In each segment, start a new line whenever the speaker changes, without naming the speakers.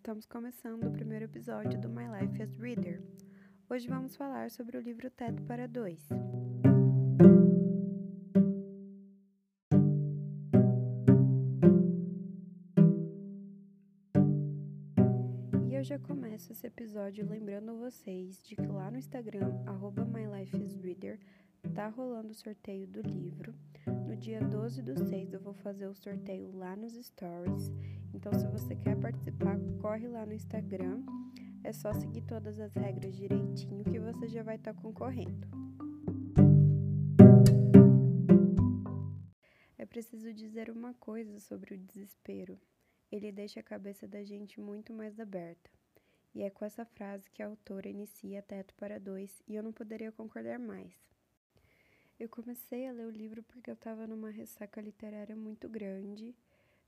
estamos começando o primeiro episódio do My Life as Reader. Hoje vamos falar sobre o livro Teto para Dois. E eu já começo esse episódio lembrando vocês de que lá no Instagram, MyLifeIsReader, tá rolando o sorteio do livro. No dia 12 do 6 eu vou fazer o sorteio lá nos stories. Então, se você quer participar, corre lá no Instagram. É só seguir todas as regras direitinho que você já vai estar tá concorrendo. É preciso dizer uma coisa sobre o desespero. Ele deixa a cabeça da gente muito mais aberta. E é com essa frase que a autora inicia Teto para Dois, e eu não poderia concordar mais. Eu comecei a ler o livro porque eu estava numa ressaca literária muito grande.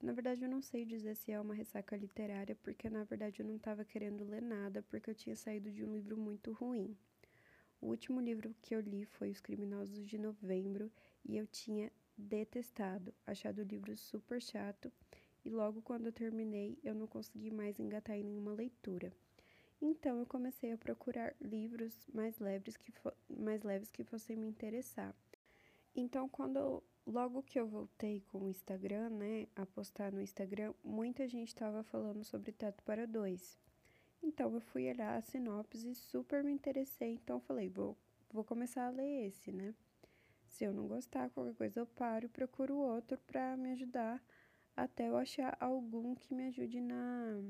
Na verdade, eu não sei dizer se é uma ressaca literária, porque na verdade eu não estava querendo ler nada, porque eu tinha saído de um livro muito ruim. O último livro que eu li foi Os Criminosos de Novembro e eu tinha detestado, achado o livro super chato e logo quando eu terminei eu não consegui mais engatar em nenhuma leitura. Então eu comecei a procurar livros mais leves que, mais leves que fossem me interessar. Então, quando logo que eu voltei com o Instagram, né, a postar no Instagram, muita gente estava falando sobre Teto para Dois. Então, eu fui olhar a sinopse e super me interessei. Então, falei, vou, vou começar a ler esse, né? Se eu não gostar, qualquer coisa eu paro e procuro outro para me ajudar até eu achar algum que me ajude na,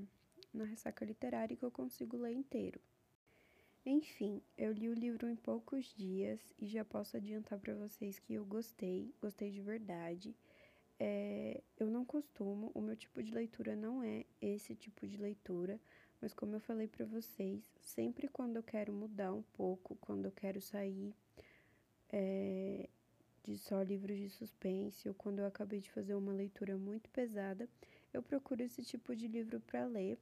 na ressaca literária que eu consigo ler inteiro. Enfim, eu li o livro em poucos dias e já posso adiantar para vocês que eu gostei, gostei de verdade. É, eu não costumo, o meu tipo de leitura não é esse tipo de leitura, mas como eu falei para vocês, sempre quando eu quero mudar um pouco, quando eu quero sair é, de só livros de suspense ou quando eu acabei de fazer uma leitura muito pesada, eu procuro esse tipo de livro para ler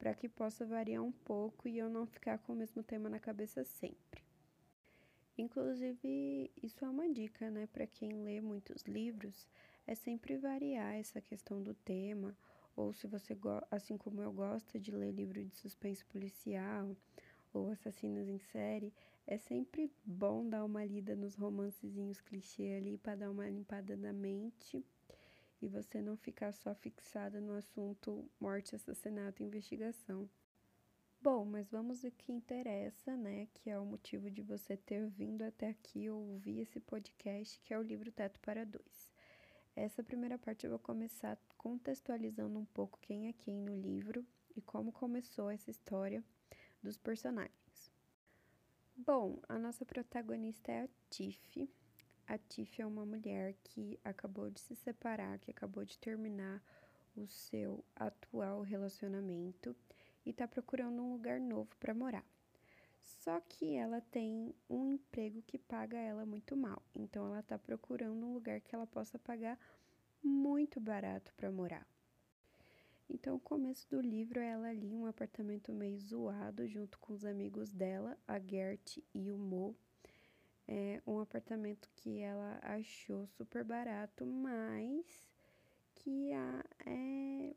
para que possa variar um pouco e eu não ficar com o mesmo tema na cabeça sempre. Inclusive, isso é uma dica, né, para quem lê muitos livros, é sempre variar essa questão do tema, ou se você, assim como eu gosto de ler livro de suspense policial ou assassinos em série, é sempre bom dar uma lida nos romancezinhos clichê ali para dar uma limpada na mente e você não ficar só fixada no assunto morte, assassinato e investigação. Bom, mas vamos ao que interessa, né? Que é o motivo de você ter vindo até aqui ouvir esse podcast, que é o livro Teto para Dois. Essa primeira parte eu vou começar contextualizando um pouco quem é quem no livro e como começou essa história dos personagens. Bom, a nossa protagonista é a Tiff, a Tiff é uma mulher que acabou de se separar, que acabou de terminar o seu atual relacionamento e está procurando um lugar novo para morar. Só que ela tem um emprego que paga ela muito mal, então ela está procurando um lugar que ela possa pagar muito barato para morar. Então, o começo do livro é ela ali em um apartamento meio zoado, junto com os amigos dela, a Gert e o Mo, é um apartamento que ela achou super barato, mas que a, é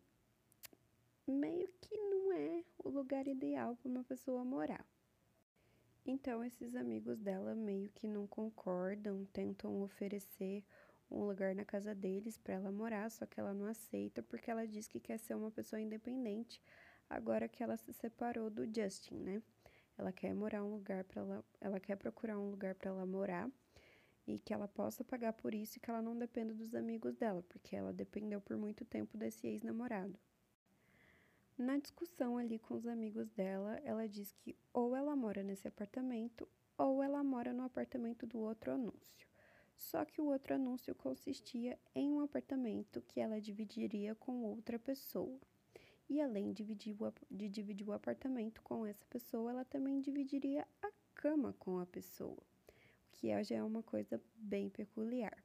meio que não é o lugar ideal para uma pessoa morar. Então, esses amigos dela meio que não concordam, tentam oferecer um lugar na casa deles para ela morar, só que ela não aceita porque ela diz que quer ser uma pessoa independente agora que ela se separou do Justin, né? Ela quer morar um lugar para ela, ela quer procurar um lugar para ela morar e que ela possa pagar por isso e que ela não dependa dos amigos dela, porque ela dependeu por muito tempo desse ex-namorado. Na discussão ali com os amigos dela, ela diz que ou ela mora nesse apartamento ou ela mora no apartamento do outro anúncio. Só que o outro anúncio consistia em um apartamento que ela dividiria com outra pessoa. E além de dividir, o, de dividir o apartamento com essa pessoa, ela também dividiria a cama com a pessoa, o que já é uma coisa bem peculiar.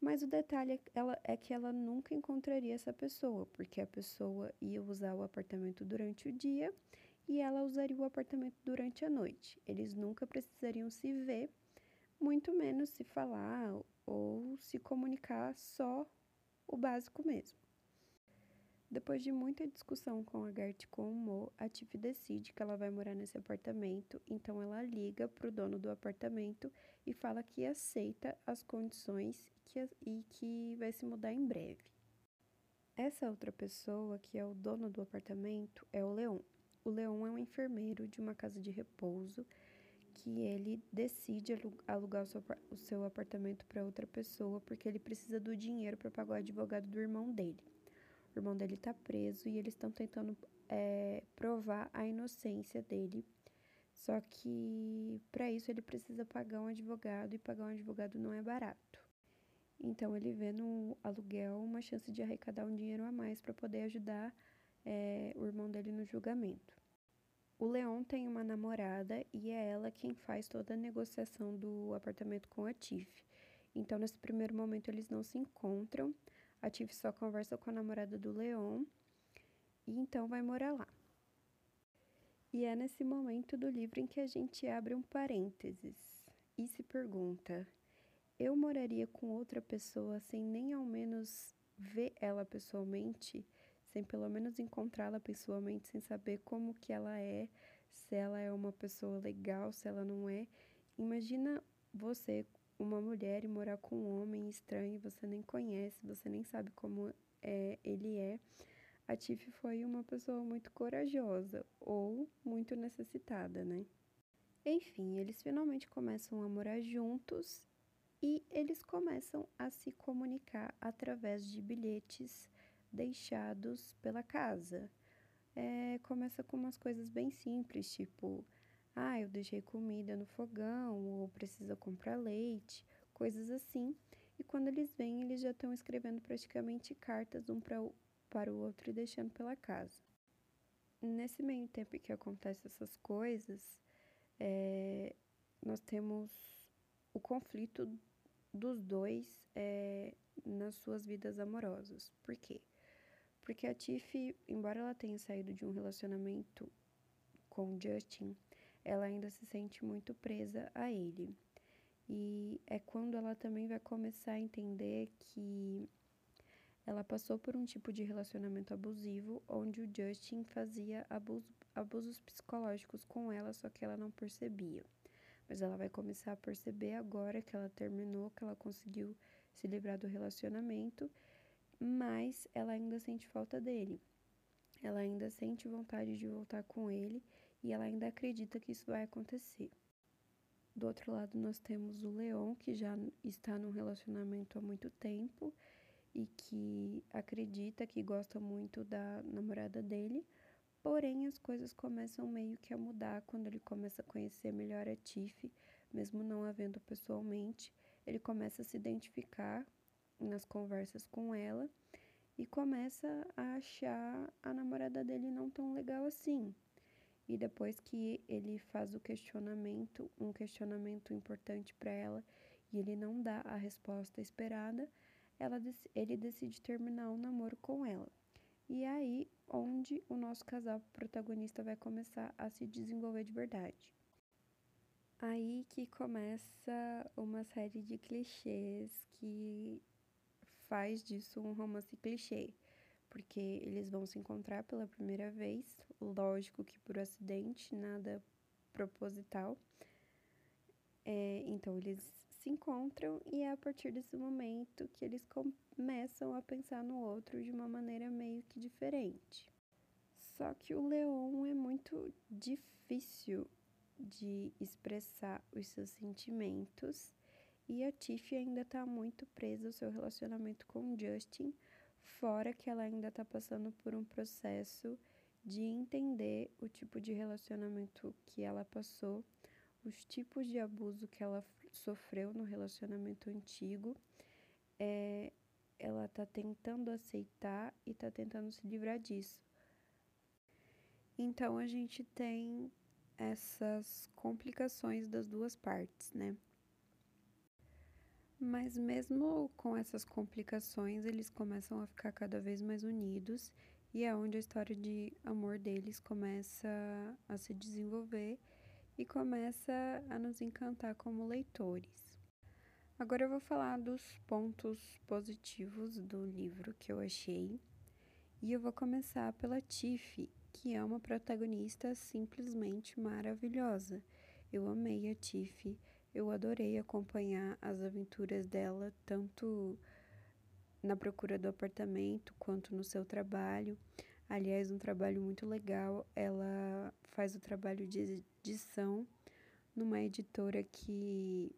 Mas o detalhe é, ela, é que ela nunca encontraria essa pessoa, porque a pessoa ia usar o apartamento durante o dia e ela usaria o apartamento durante a noite. Eles nunca precisariam se ver, muito menos se falar ou se comunicar só o básico mesmo. Depois de muita discussão com a Gert com o Mo, a Tiff decide que ela vai morar nesse apartamento, então ela liga para o dono do apartamento e fala que aceita as condições que, e que vai se mudar em breve. Essa outra pessoa, que é o dono do apartamento, é o Leon. O Leon é um enfermeiro de uma casa de repouso que ele decide alugar o seu, o seu apartamento para outra pessoa porque ele precisa do dinheiro para pagar o advogado do irmão dele. O irmão dele está preso e eles estão tentando é, provar a inocência dele. Só que para isso ele precisa pagar um advogado e pagar um advogado não é barato. Então ele vê no aluguel uma chance de arrecadar um dinheiro a mais para poder ajudar é, o irmão dele no julgamento. O Leon tem uma namorada e é ela quem faz toda a negociação do apartamento com a Tiff. Então, nesse primeiro momento, eles não se encontram. A Tiff só conversa com a namorada do Leon e então vai morar lá. E é nesse momento do livro em que a gente abre um parênteses e se pergunta: eu moraria com outra pessoa sem nem ao menos ver ela pessoalmente? sem pelo menos encontrá-la pessoalmente, sem saber como que ela é, se ela é uma pessoa legal, se ela não é. Imagina você, uma mulher, e morar com um homem estranho, você nem conhece, você nem sabe como é, ele é. A Tiff foi uma pessoa muito corajosa ou muito necessitada, né? Enfim, eles finalmente começam a morar juntos e eles começam a se comunicar através de bilhetes deixados pela casa. É, começa com umas coisas bem simples, tipo, ah, eu deixei comida no fogão, ou precisa comprar leite, coisas assim. E quando eles vêm, eles já estão escrevendo praticamente cartas um pra, para o outro e deixando pela casa. Nesse meio tempo que acontecem essas coisas, é, nós temos o conflito dos dois é, nas suas vidas amorosas. Por quê? Porque a Tiff, embora ela tenha saído de um relacionamento com Justin, ela ainda se sente muito presa a ele. E é quando ela também vai começar a entender que ela passou por um tipo de relacionamento abusivo onde o Justin fazia abuso, abusos psicológicos com ela, só que ela não percebia. Mas ela vai começar a perceber agora que ela terminou, que ela conseguiu se livrar do relacionamento mas ela ainda sente falta dele. Ela ainda sente vontade de voltar com ele e ela ainda acredita que isso vai acontecer. Do outro lado, nós temos o Leon, que já está num relacionamento há muito tempo e que acredita que gosta muito da namorada dele, porém as coisas começam meio que a mudar quando ele começa a conhecer melhor a Tiff, mesmo não a vendo pessoalmente, ele começa a se identificar nas conversas com ela e começa a achar a namorada dele não tão legal assim. E depois que ele faz o questionamento, um questionamento importante para ela, e ele não dá a resposta esperada, ela, ele decide terminar o namoro com ela. E é aí onde o nosso casal protagonista vai começar a se desenvolver de verdade. Aí que começa uma série de clichês que faz disso um romance clichê, porque eles vão se encontrar pela primeira vez, lógico que por acidente, nada proposital. É, então eles se encontram e é a partir desse momento que eles começam a pensar no outro de uma maneira meio que diferente. Só que o Leon é muito difícil de expressar os seus sentimentos e a Tiff ainda está muito presa ao seu relacionamento com Justin, fora que ela ainda está passando por um processo de entender o tipo de relacionamento que ela passou, os tipos de abuso que ela sofreu no relacionamento antigo. É, ela está tentando aceitar e está tentando se livrar disso. Então a gente tem essas complicações das duas partes, né? Mas mesmo com essas complicações, eles começam a ficar cada vez mais unidos e é onde a história de amor deles começa a se desenvolver e começa a nos encantar como leitores. Agora eu vou falar dos pontos positivos do livro que eu achei. E eu vou começar pela Tiffy, que é uma protagonista simplesmente maravilhosa. Eu amei a Tiffy, eu adorei acompanhar as aventuras dela, tanto na procura do apartamento quanto no seu trabalho. Aliás, um trabalho muito legal. Ela faz o trabalho de edição numa editora que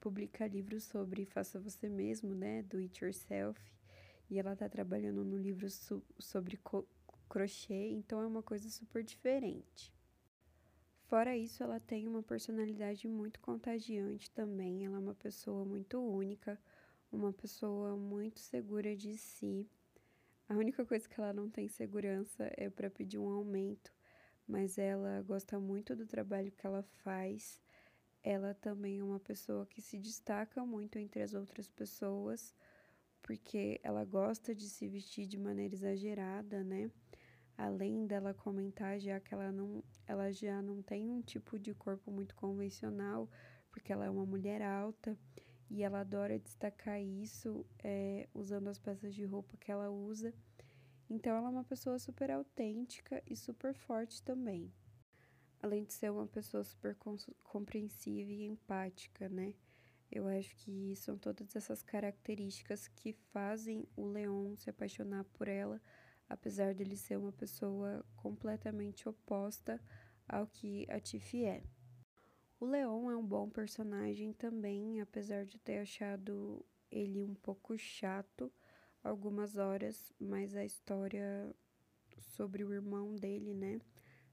publica livros sobre faça você mesmo, né, do it yourself. E ela tá trabalhando no livro sobre crochê, então é uma coisa super diferente. Fora isso, ela tem uma personalidade muito contagiante também. Ela é uma pessoa muito única, uma pessoa muito segura de si. A única coisa que ela não tem segurança é para pedir um aumento, mas ela gosta muito do trabalho que ela faz. Ela também é uma pessoa que se destaca muito entre as outras pessoas, porque ela gosta de se vestir de maneira exagerada, né? Além dela comentar já que ela não ela já não tem um tipo de corpo muito convencional porque ela é uma mulher alta e ela adora destacar isso é, usando as peças de roupa que ela usa. Então ela é uma pessoa super autêntica e super forte também. Além de ser uma pessoa super compreensiva e empática né? Eu acho que são todas essas características que fazem o Leon se apaixonar por ela apesar dele ser uma pessoa completamente oposta ao que a Tiffy é. O Leon é um bom personagem também, apesar de ter achado ele um pouco chato algumas horas, mas a história sobre o irmão dele, né?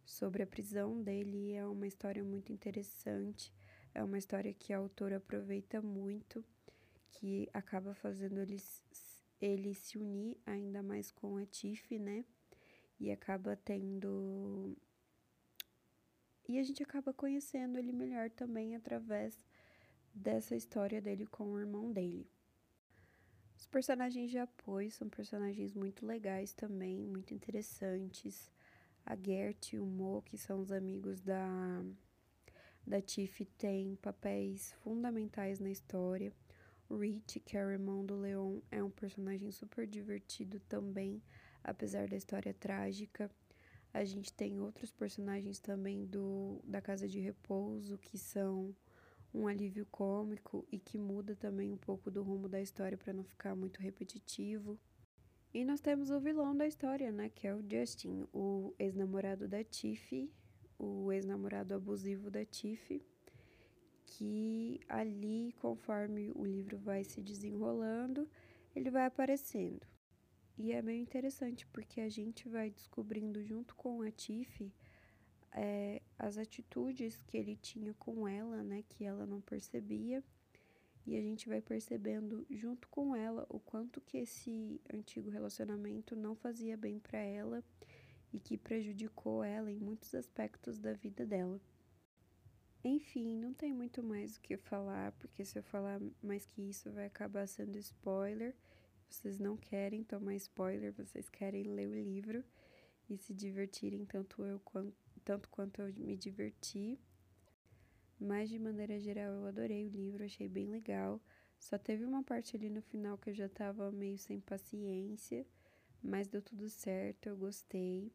Sobre a prisão dele é uma história muito interessante. É uma história que a autora aproveita muito, que acaba fazendo eles ele se unir ainda mais com a Tiff, né? E acaba tendo. E a gente acaba conhecendo ele melhor também através dessa história dele com o irmão dele. Os personagens de apoio são personagens muito legais também, muito interessantes. A Gert e o Mo, que são os amigos da, da Tiff, têm papéis fundamentais na história. Rich, que é o irmão do Leon, é um personagem super divertido também, apesar da história trágica. A gente tem outros personagens também do da Casa de Repouso, que são um alívio cômico e que muda também um pouco do rumo da história para não ficar muito repetitivo. E nós temos o vilão da história, né, que é o Justin, o ex-namorado da Tiffy, o ex-namorado abusivo da Tiffy que ali, conforme o livro vai se desenrolando, ele vai aparecendo. E é meio interessante porque a gente vai descobrindo junto com a Tiff é, as atitudes que ele tinha com ela, né, que ela não percebia. E a gente vai percebendo junto com ela o quanto que esse antigo relacionamento não fazia bem para ela e que prejudicou ela em muitos aspectos da vida dela. Enfim, não tem muito mais o que falar, porque se eu falar mais que isso vai acabar sendo spoiler. Vocês não querem tomar spoiler, vocês querem ler o livro e se divertirem tanto eu tanto quanto eu me diverti. Mas de maneira geral eu adorei o livro, achei bem legal. Só teve uma parte ali no final que eu já tava meio sem paciência, mas deu tudo certo, eu gostei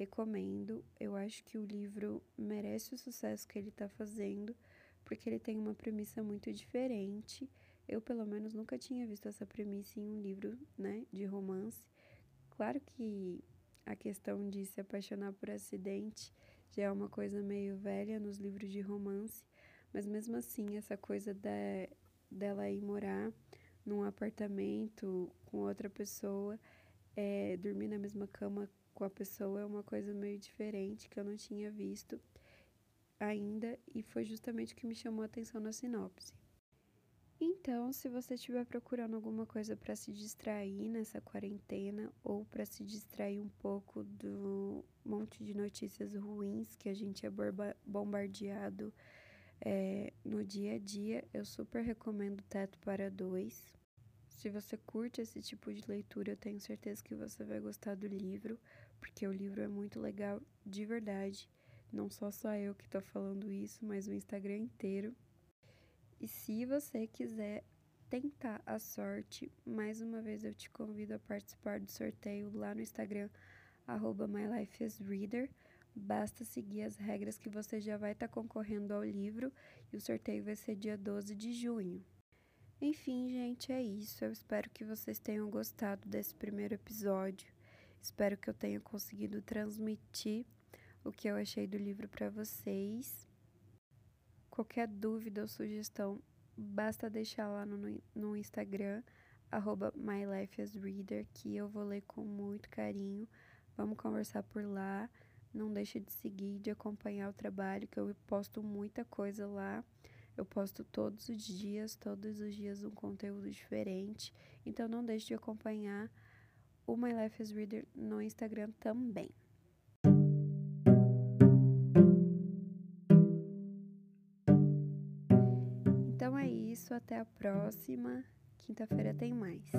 recomendo. Eu acho que o livro merece o sucesso que ele está fazendo, porque ele tem uma premissa muito diferente. Eu, pelo menos, nunca tinha visto essa premissa em um livro, né, de romance. Claro que a questão de se apaixonar por acidente já é uma coisa meio velha nos livros de romance, mas mesmo assim, essa coisa da, dela ir morar num apartamento com outra pessoa, é, dormir na mesma cama com a pessoa é uma coisa meio diferente que eu não tinha visto ainda e foi justamente o que me chamou a atenção na sinopse. Então, se você estiver procurando alguma coisa para se distrair nessa quarentena ou para se distrair um pouco do monte de notícias ruins que a gente é bombardeado é, no dia a dia, eu super recomendo Teto para Dois. Se você curte esse tipo de leitura, eu tenho certeza que você vai gostar do livro, porque o livro é muito legal de verdade. Não só só eu que tô falando isso, mas o Instagram inteiro. E se você quiser tentar a sorte, mais uma vez eu te convido a participar do sorteio lá no Instagram, arroba mylifeasreader. Basta seguir as regras que você já vai estar tá concorrendo ao livro e o sorteio vai ser dia 12 de junho. Enfim, gente, é isso. Eu espero que vocês tenham gostado desse primeiro episódio. Espero que eu tenha conseguido transmitir o que eu achei do livro para vocês. Qualquer dúvida ou sugestão, basta deixar lá no, no Instagram, mylifeasreader, que eu vou ler com muito carinho. Vamos conversar por lá. Não deixe de seguir, de acompanhar o trabalho, que eu posto muita coisa lá. Eu posto todos os dias, todos os dias um conteúdo diferente. Então não deixe de acompanhar o My Life as Reader no Instagram também. Então é isso, até a próxima. Quinta-feira tem mais.